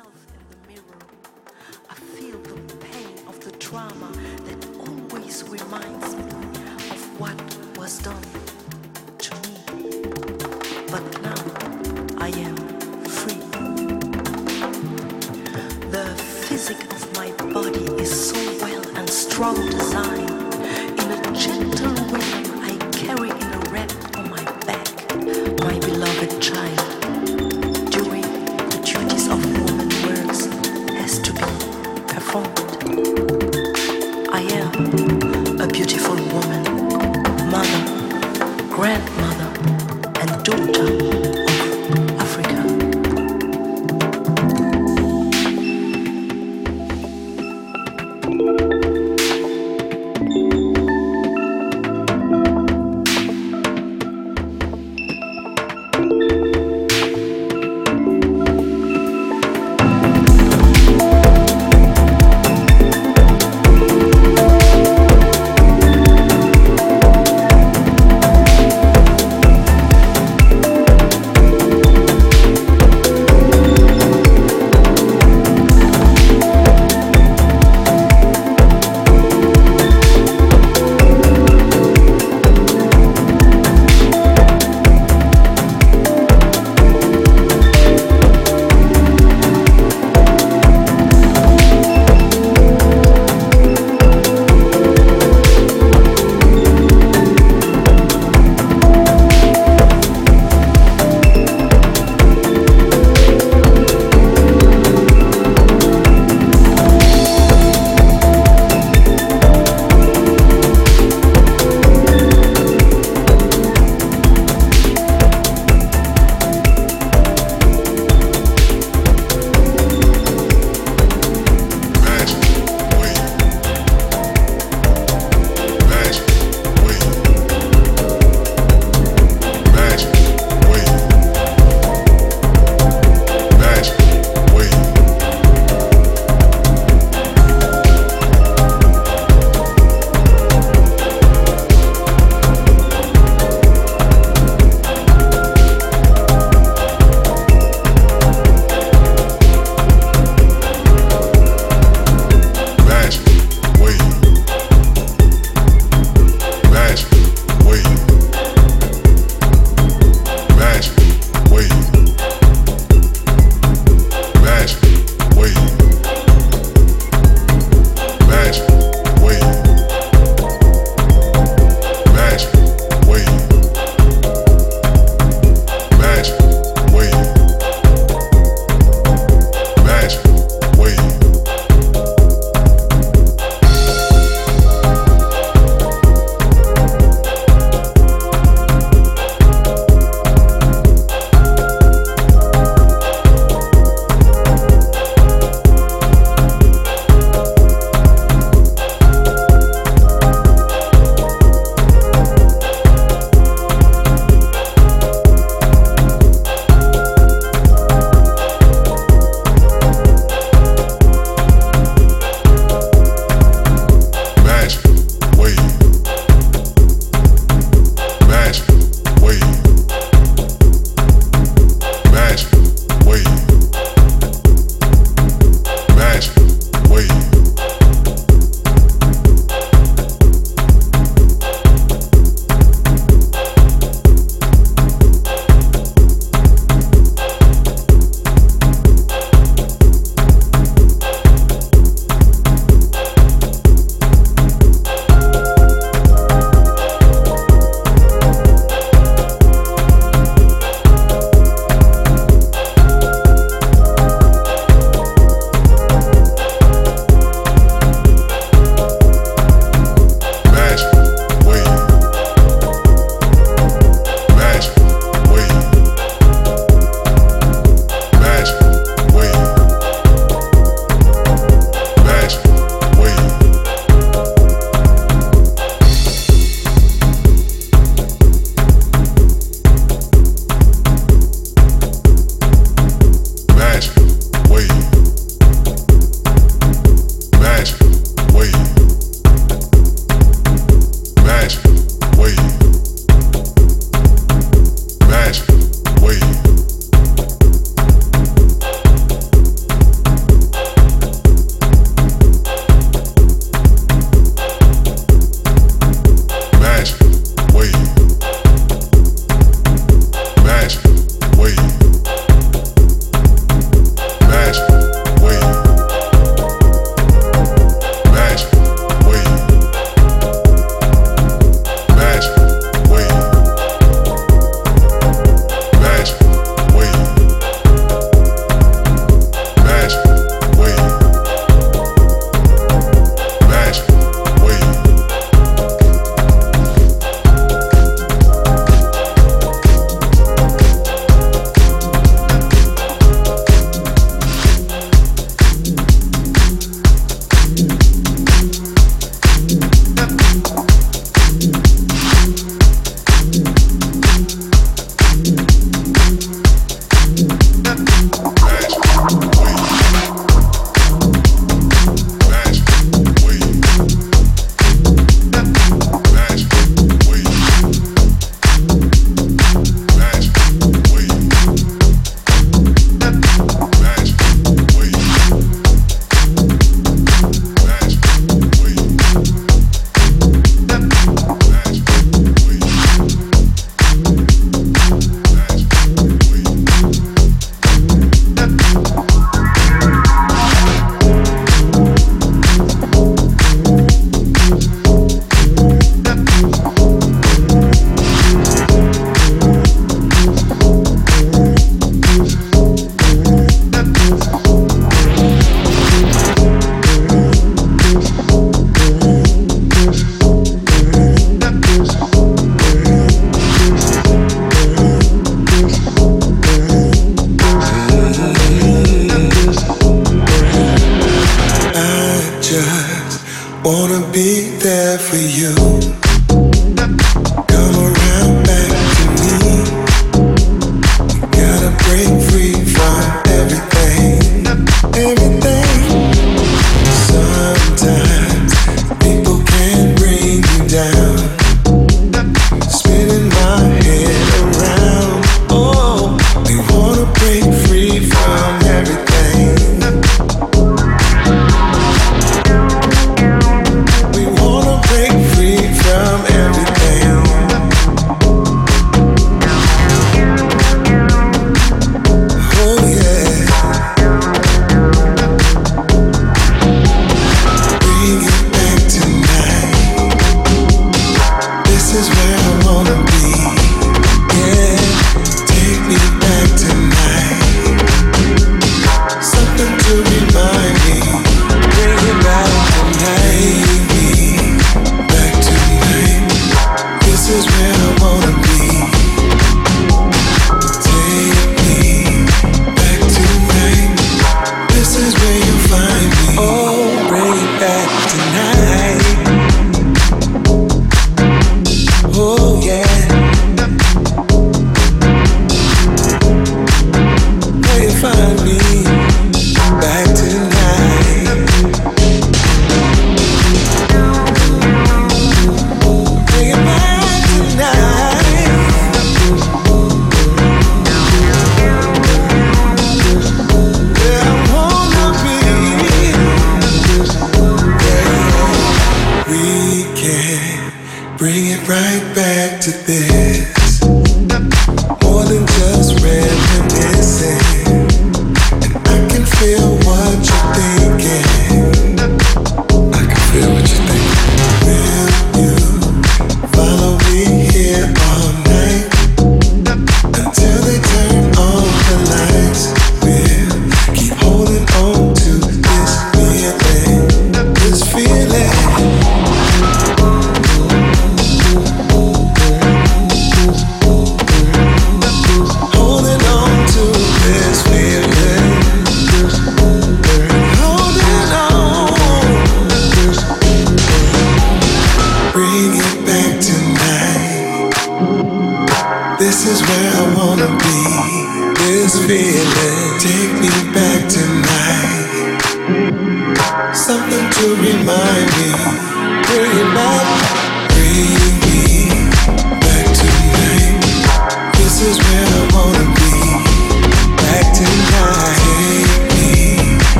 myself in the mirror. I feel the pain of the trauma that always reminds me of what was done to me. But now I am free. The physic of my body is so well and strong designed.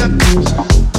that music.